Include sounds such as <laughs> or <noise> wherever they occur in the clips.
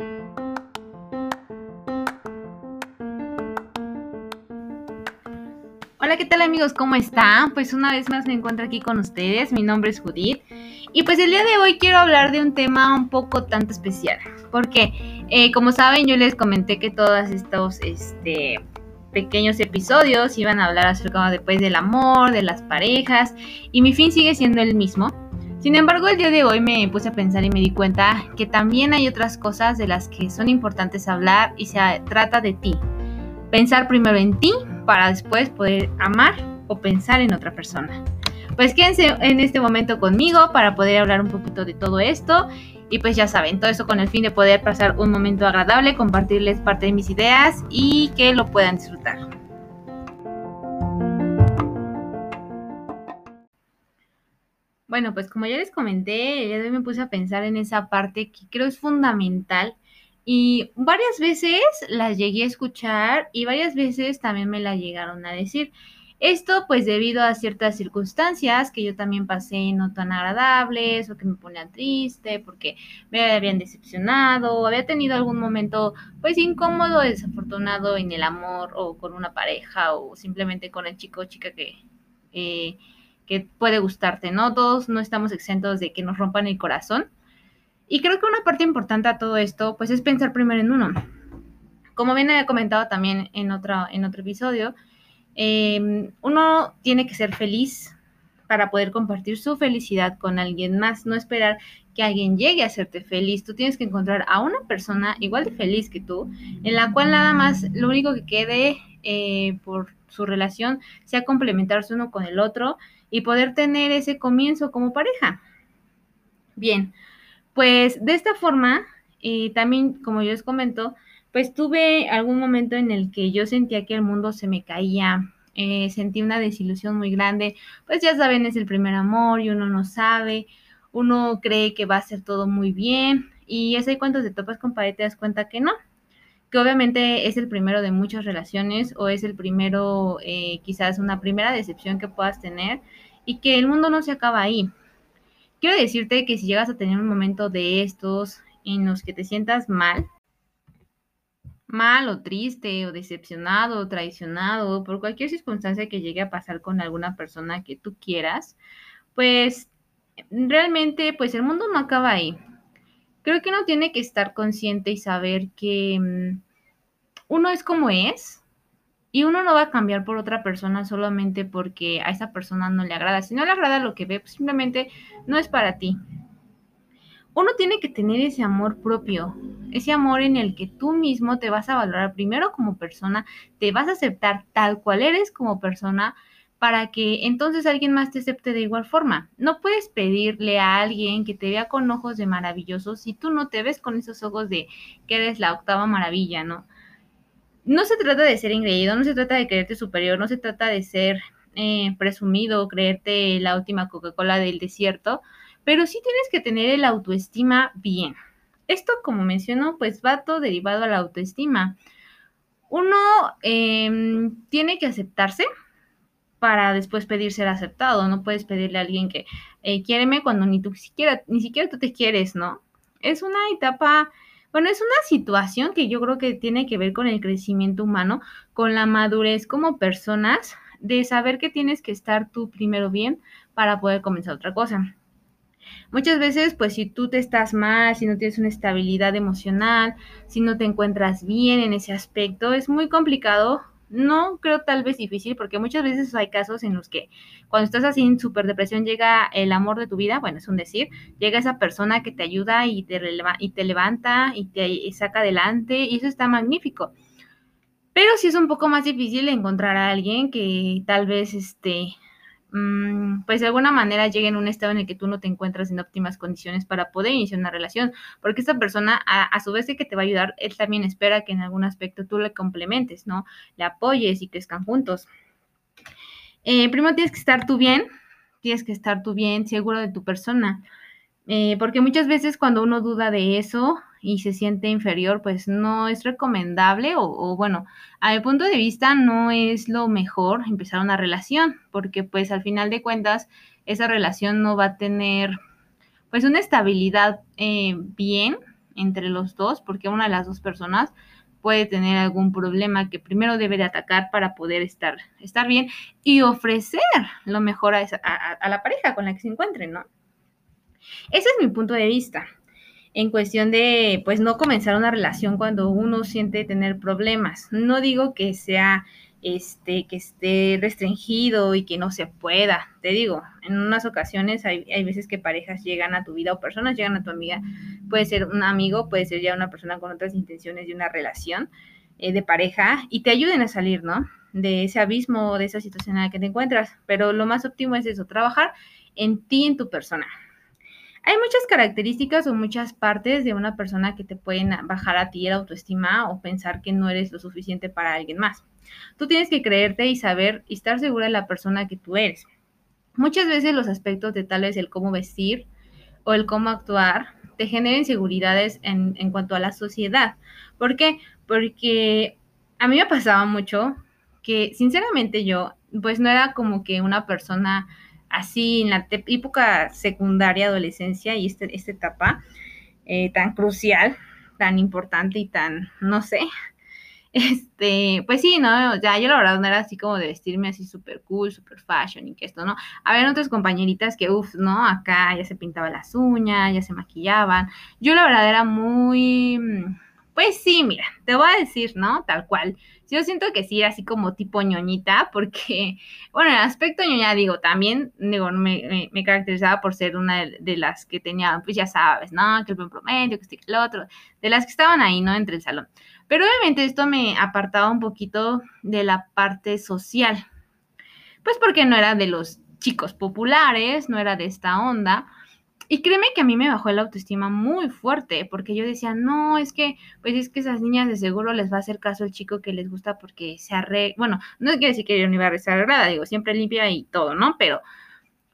Hola, ¿qué tal amigos? ¿Cómo están? Pues una vez más me encuentro aquí con ustedes. Mi nombre es Judith. Y pues el día de hoy quiero hablar de un tema un poco tanto especial. Porque, eh, como saben, yo les comenté que todos estos este, pequeños episodios iban a hablar acerca después del amor, de las parejas. Y mi fin sigue siendo el mismo. Sin embargo, el día de hoy me puse a pensar y me di cuenta que también hay otras cosas de las que son importantes hablar y se trata de ti. Pensar primero en ti para después poder amar o pensar en otra persona. Pues quédense en este momento conmigo para poder hablar un poquito de todo esto. Y pues ya saben, todo eso con el fin de poder pasar un momento agradable, compartirles parte de mis ideas y que lo puedan disfrutar. Bueno, pues como ya les comenté, ya me puse a pensar en esa parte que creo es fundamental y varias veces las llegué a escuchar y varias veces también me la llegaron a decir. Esto pues debido a ciertas circunstancias que yo también pasé no tan agradables o que me ponían triste porque me habían decepcionado o había tenido algún momento pues incómodo, desafortunado en el amor o con una pareja o simplemente con el chico o chica que, eh, que puede gustarte, ¿no? Todos no estamos exentos de que nos rompan el corazón. Y creo que una parte importante a todo esto, pues es pensar primero en uno. Como bien había comentado también en otro, en otro episodio, em, uno tiene que ser feliz para poder compartir su felicidad con alguien más, no esperar que alguien llegue a hacerte feliz. Tú tienes que encontrar a una persona igual de feliz que tú, en la cual nada más lo único que quede eh, por su relación sea complementarse uno con el otro y poder tener ese comienzo como pareja. Bien, pues de esta forma, y también como yo les comento, pues tuve algún momento en el que yo sentía que el mundo se me caía, eh, sentí una desilusión muy grande, pues ya saben, es el primer amor y uno no sabe, uno cree que va a ser todo muy bien y es ahí cuando te topas con pared te das cuenta que no, que obviamente es el primero de muchas relaciones o es el primero, eh, quizás una primera decepción que puedas tener y que el mundo no se acaba ahí. Quiero decirte que si llegas a tener un momento de estos en los que te sientas mal, mal o triste o decepcionado o traicionado por cualquier circunstancia que llegue a pasar con alguna persona que tú quieras, pues realmente pues el mundo no acaba ahí. Creo que uno tiene que estar consciente y saber que mm, uno es como es y uno no va a cambiar por otra persona solamente porque a esa persona no le agrada. Si no le agrada lo que ve, pues simplemente no es para ti. Uno tiene que tener ese amor propio, ese amor en el que tú mismo te vas a valorar primero como persona, te vas a aceptar tal cual eres como persona para que entonces alguien más te acepte de igual forma. No puedes pedirle a alguien que te vea con ojos de maravilloso si tú no te ves con esos ojos de que eres la octava maravilla, ¿no? no se trata de ser engreído, no se trata de creerte superior, no se trata de ser eh, presumido, creerte la última Coca-Cola del desierto, pero sí tienes que tener el autoestima bien. Esto, como menciono, pues va todo derivado a la autoestima. Uno em, tiene que aceptarse para después pedir ser aceptado. No puedes pedirle a alguien que eh, quiéreme cuando ni tú siquiera, ni siquiera tú te quieres, ¿no? Es una etapa bueno, es una situación que yo creo que tiene que ver con el crecimiento humano, con la madurez como personas, de saber que tienes que estar tú primero bien para poder comenzar otra cosa. Muchas veces, pues si tú te estás mal, si no tienes una estabilidad emocional, si no te encuentras bien en ese aspecto, es muy complicado no creo tal vez difícil, porque muchas veces hay casos en los que cuando estás así en súper depresión llega el amor de tu vida, bueno, es un decir, llega esa persona que te ayuda y te, y te levanta y te saca adelante y eso está magnífico. Pero sí es un poco más difícil encontrar a alguien que tal vez este, pues de alguna manera lleguen a un estado en el que tú no te encuentras en óptimas condiciones para poder iniciar una relación, porque esta persona, a, su vez que te va a ayudar, él también espera que en algún aspecto tú le complementes, ¿no? Le apoyes y crezcan juntos. Eh, primero tienes que estar tú bien, tienes que estar tú bien, seguro de tu persona, eh, porque muchas veces cuando uno duda de eso, y se siente inferior, pues no es recomendable o, bueno, a mi punto de vista no es lo mejor empezar una relación, porque pues al final de cuentas esa relación no va a tener pues una estabilidad eh, bien entre los dos, porque una de las dos personas puede tener algún problema que primero debe de atacar para poder estar, estar bien y ofrecer lo mejor a, a, la pareja con la que se encuentren, ¿no? Ese es mi punto de vista en cuestión de, pues, no comenzar una relación cuando uno siente tener problemas. No digo que sea este, que esté restringido y que no se pueda. Te digo, en unas ocasiones hay, veces que parejas llegan a tu vida o personas llegan a tu amiga. Puede ser un amigo, puede ser ya una persona con otras intenciones de una relación eh, de pareja y te ayuden a salir, ¿no? De ese abismo, de esa situación en la que te encuentras. Pero lo más óptimo es eso, trabajar en ti, en tu persona. Hay muchas características o muchas partes de una persona que te pueden bajar a ti la autoestima o pensar que no eres lo suficiente para alguien más. Tú tienes que creerte y saber y estar segura de la persona que tú eres. Muchas veces los aspectos de tal vez el cómo vestir o el cómo actuar te generan inseguridades en, en cuanto a la sociedad. ¿Por qué? Porque a mí me pasaba mucho que sinceramente yo pues no era como que una persona así en la época secundaria, adolescencia y este, esta etapa eh, tan crucial, tan importante y tan, no sé, <laughs> este, pues sí, ¿no? Ya yo la verdad no era así como de vestirme así súper cool, súper fashion y que esto, ¿no? Habían otras compañeritas que, uff, ¿no? Acá ya se pintaban las uñas, ya se maquillaban. Yo la verdad era muy, pues sí, mira, te voy a decir, ¿no? Tal cual. Yo siento que sí, así como tipo ñoñita, <laughs> porque, bueno, el aspecto ñoña, digo, también, digo, me, caracterizaba por ser una de, las que tenía, pues ya sabes, ¿no? Que el buen promedio, que este, que el otro, de las que estaban ahí, ¿no? Entre el salón. Pero obviamente esto me apartaba un poquito de la parte social, pues porque no era de los chicos populares, no era de esta onda, y créeme que a mí me bajó la autoestima muy fuerte, porque yo decía, no, es que, pues es que esas niñas de seguro les va a hacer caso el chico que les gusta porque se arregla, bueno, no quiere decir que yo no iba a arreglada, digo, siempre limpia y todo, ¿no? Pero,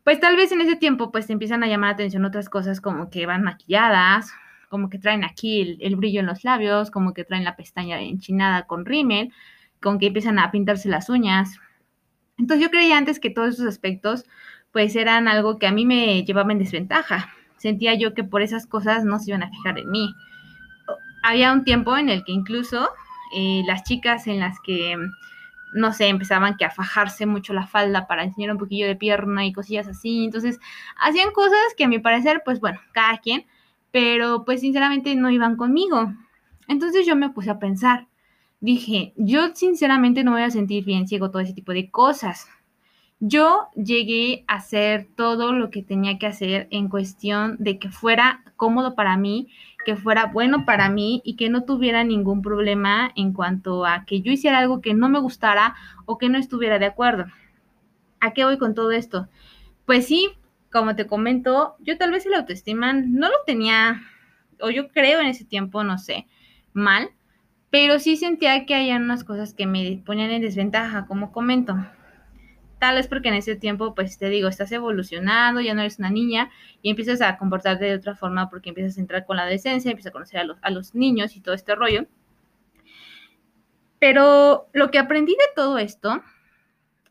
pues tal vez en ese tiempo, pues te empiezan a llamar la atención otras cosas como que van maquilladas, como que traen aquí el, el brillo en los labios, como que traen la pestaña enchinada con rímel, con que empiezan a pintarse las uñas. Entonces yo creía antes que todos esos aspectos pues eran algo que a mí me llevaba en desventaja. Sentía yo que por esas cosas no se iban a fijar en mí. Había un tiempo en el que incluso eh, las chicas en las que, no sé, empezaban que a fajarse mucho la falda para enseñar un poquillo de pierna y cosillas así. Entonces, hacían cosas que a mi parecer, pues bueno, cada quien, pero pues sinceramente no iban conmigo. Entonces yo me puse a pensar, dije, yo sinceramente no voy a sentir bien ciego todo ese tipo de cosas. Yo llegué a hacer todo lo que tenía que hacer en cuestión de que fuera cómodo para mí, que fuera bueno para mí y que no tuviera ningún problema en cuanto a que yo hiciera algo que no me gustara o que no estuviera de acuerdo. ¿A qué voy con todo esto? Pues sí, como te comento, yo tal vez el autoestima no lo tenía, o yo creo en ese tiempo, no sé, mal, pero sí sentía que había unas cosas que me ponían en desventaja, como comento. Tal vez porque en ese tiempo, pues te digo, estás evolucionando, ya no eres una niña y empiezas a comportarte de otra forma porque empiezas a entrar con la adolescencia, empiezas a conocer a los, a los niños y todo este rollo. Pero lo que aprendí de todo esto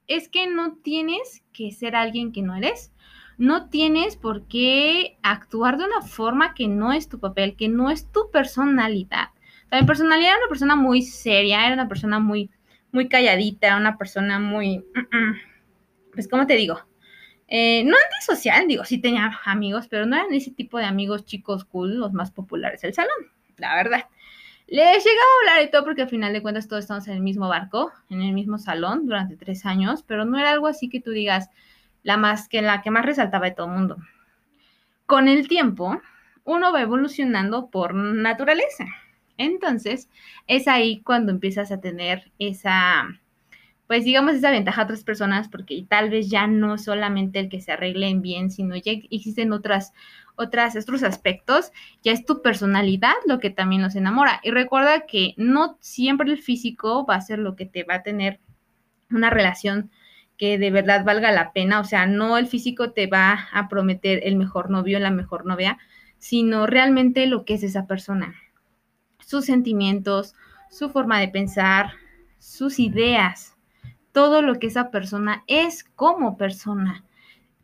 es que no tienes que ser alguien que no eres. No tienes por qué actuar de una forma que no es tu papel, que no es tu personalidad. mi personalidad era una persona muy seria, era una persona muy, muy calladita, una persona muy... pues, ¿cómo te digo? Eh, no antisocial, digo, sí tenía amigos, pero no eran ese tipo de amigos chicos cool, los más populares del salón, la verdad. Les llegaba a hablar y todo porque al final de cuentas todos estamos en el mismo barco, en el mismo salón durante tres años, pero no era algo así que tú digas la más que la que más resaltaba de todo el mundo. Con el tiempo, uno va evolucionando por naturaleza. Entonces, es ahí cuando empiezas a tener esa pues digamos esa ventaja a otras personas porque tal vez ya no solamente el que se arreglen bien, sino ya existen otras, otras, otros aspectos, ya es tu personalidad lo que también los enamora. Y recuerda que no siempre el físico va a ser lo que te va a tener una relación que de verdad valga la pena, o sea, no el físico te va a prometer el mejor novio, la mejor novia, sino realmente lo que es esa persona, sus sentimientos, su forma de pensar, sus ideas, todo lo que esa persona es como persona.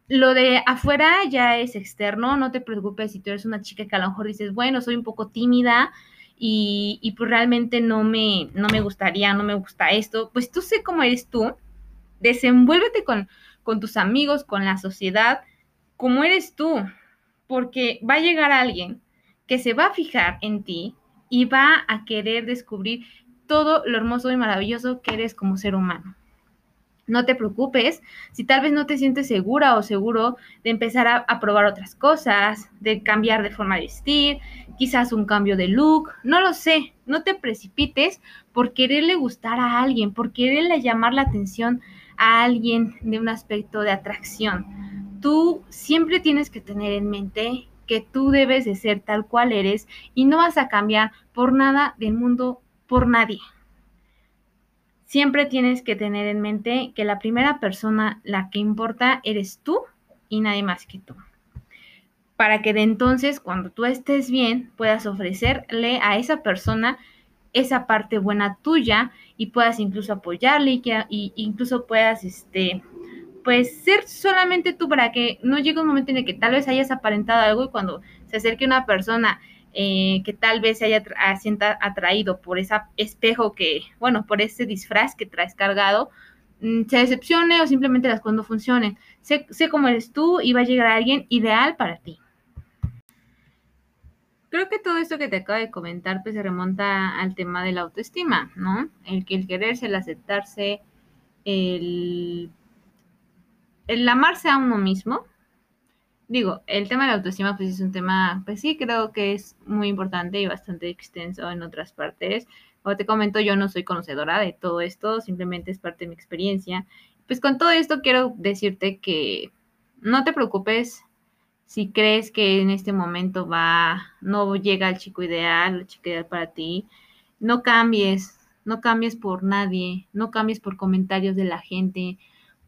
lo de afuera ya es externo, no te preocupes si tú eres una chica que a lo mejor dices, bueno, soy un poco tímida y, y pues realmente no me, no me gustaría, no me gusta esto, pues tú sé cómo eres tú, desenvuélvete con, con tus amigos, con la sociedad, como eres tú, porque va a llegar alguien que se va a fijar en ti y va a querer descubrir todo lo hermoso y maravilloso que eres como ser humano no te preocupes si tal vez no te sientes segura o seguro de empezar a, probar otras cosas, de cambiar de forma de vestir, quizás un cambio de look, no lo sé, no te precipites por quererle gustar a alguien, por quererle llamar la atención a alguien de un aspecto de atracción. Tú siempre tienes que tener en mente que tú debes de ser tal cual eres y no vas a cambiar por nada del mundo, por nadie siempre tienes que tener en mente que la primera persona, la que importa, eres tú y nadie más que tú. Para que de entonces, cuando tú estés bien, puedas ofrecerle a esa persona esa parte buena tuya y puedas incluso apoyarle y, que, incluso puedas, este, pues ser solamente tú para que no llegue un momento en el que tal vez hayas aparentado algo y cuando se acerque una persona eh, que tal vez se haya sienta atraído por ese espejo que, bueno, por ese disfraz que traes cargado, mm, se decepcione o simplemente las no funcionen. Sé, cómo eres tú y va a llegar alguien ideal para ti. Creo que todo esto que te acabo de comentar pues se remonta al tema de la autoestima, ¿no? El el quererse, el aceptarse, el, el amarse a uno mismo, digo, el tema de la autoestima pues es un tema, pues sí, creo que es muy importante y bastante extenso en otras partes. Como te comento, yo no soy conocedora de todo esto, simplemente es parte de mi experiencia. Pues con todo esto quiero decirte que no te preocupes si crees que en este momento va, no llega el chico ideal, la chica ideal para ti. No cambies, no cambies por nadie, no cambies por comentarios de la gente,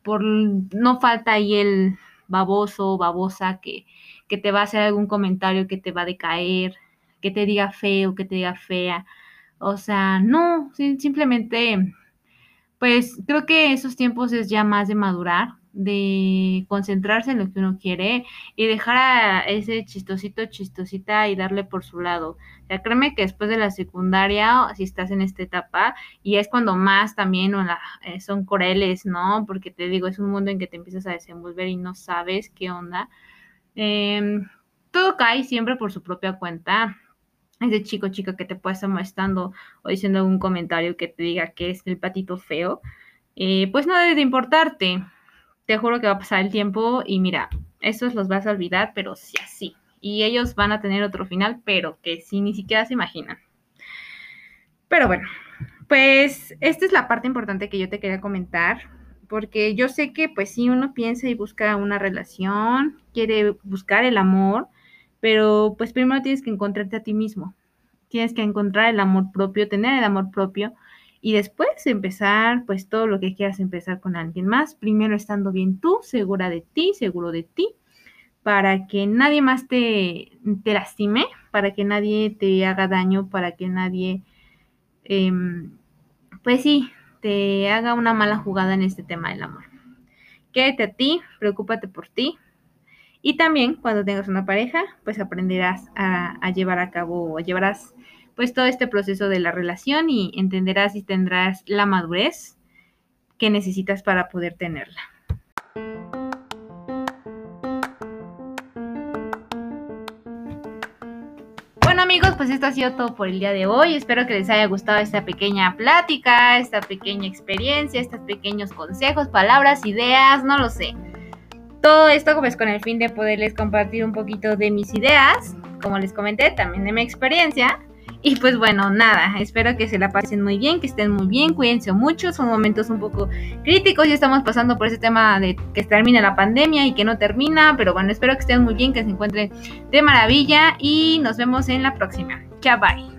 por no falta ahí el baboso, babosa, que, que te va a hacer algún comentario que te va a decaer, que te diga feo, que te diga fea. O sea, no, simplemente, pues creo que esos tiempos es ya más de madurar, de concentrarse en lo que uno quiere y dejar a ese chistosito, chistosita y darle por su lado. Ya créeme que después de la secundaria, si estás en esta etapa, y es cuando más también eh, son coreles, ¿no? Porque te digo, es un mundo en que te empiezas a desenvolver y no sabes qué onda. Em, todo cae siempre por su propia cuenta. Ese chico, chica que te puede estar molestando o diciendo algún comentario que te diga que es el patito feo, eh, pues no debe de importarte te juro que va a pasar el tiempo y mira, esos los vas a olvidar, pero sí así. Y ellos van a tener otro final, pero que sí ni siquiera se imaginan. Pero bueno, pues esta es la parte importante que yo te quería comentar, porque yo sé que pues si uno piensa y busca una relación, quiere buscar el amor, pero pues primero tienes que encontrarte a ti mismo. Tienes que encontrar el amor propio, tener el amor propio y después empezar pues todo lo que quieras empezar con alguien más, primero estando bien tú, segura de ti, seguro de ti, para que nadie más te, te lastime, para que nadie te haga daño, para que nadie, em, pues sí, te haga una mala jugada en este tema del amor. Quédate a ti, preocúpate por ti. Y también cuando tengas una pareja, pues aprenderás a, a llevar a cabo, o llevarás pues todo este proceso de la relación y entenderás y tendrás la madurez que necesitas para poder tenerla. Bueno amigos, pues esto ha sido todo por el día de hoy. Espero que les haya gustado esta pequeña plática, esta pequeña experiencia, estos pequeños consejos, palabras, ideas, no lo sé. Todo esto pues con el fin de poderles compartir un poquito de mis ideas, como les comenté, también de mi experiencia y pues bueno, nada, espero que se la pasen muy bien, que estén muy bien, cuídense mucho, son momentos un poco críticos y estamos pasando por ese tema de que termine la pandemia y que no termina, pero bueno, espero que estén muy bien, que se encuentren de maravilla y nos vemos en la próxima. Chao, bye.